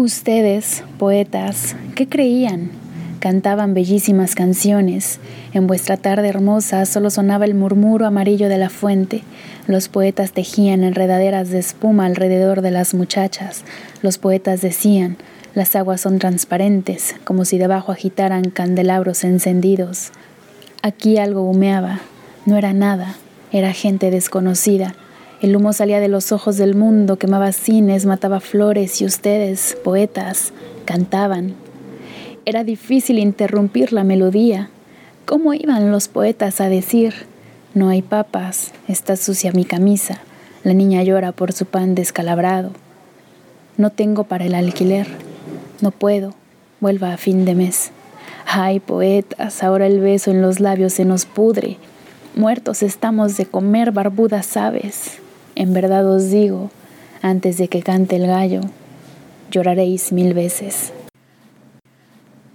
Ustedes, poetas, ¿qué creían? Cantaban bellísimas canciones. En vuestra tarde hermosa solo sonaba el murmuro amarillo de la fuente. Los poetas tejían enredaderas de espuma alrededor de las muchachas. Los poetas decían, las aguas son transparentes, como si debajo agitaran candelabros encendidos. Aquí algo humeaba. No era nada, era gente desconocida el humo salía de los ojos del mundo, quemaba cines, mataba flores y ustedes, poetas, cantaban. Era difícil interrumpir la melodía. ¿Cómo iban los poetas a decir, no hay papas, está sucia mi camisa, la niña llora por su pan descalabrado, no tengo para el alquiler, no puedo, vuelva a fin de mes. Ay, poetas, ahora el beso en los labios se nos pudre, muertos estamos de comer barbudas aves. En verdad os digo, antes de que cante el gallo, lloraréis mil veces.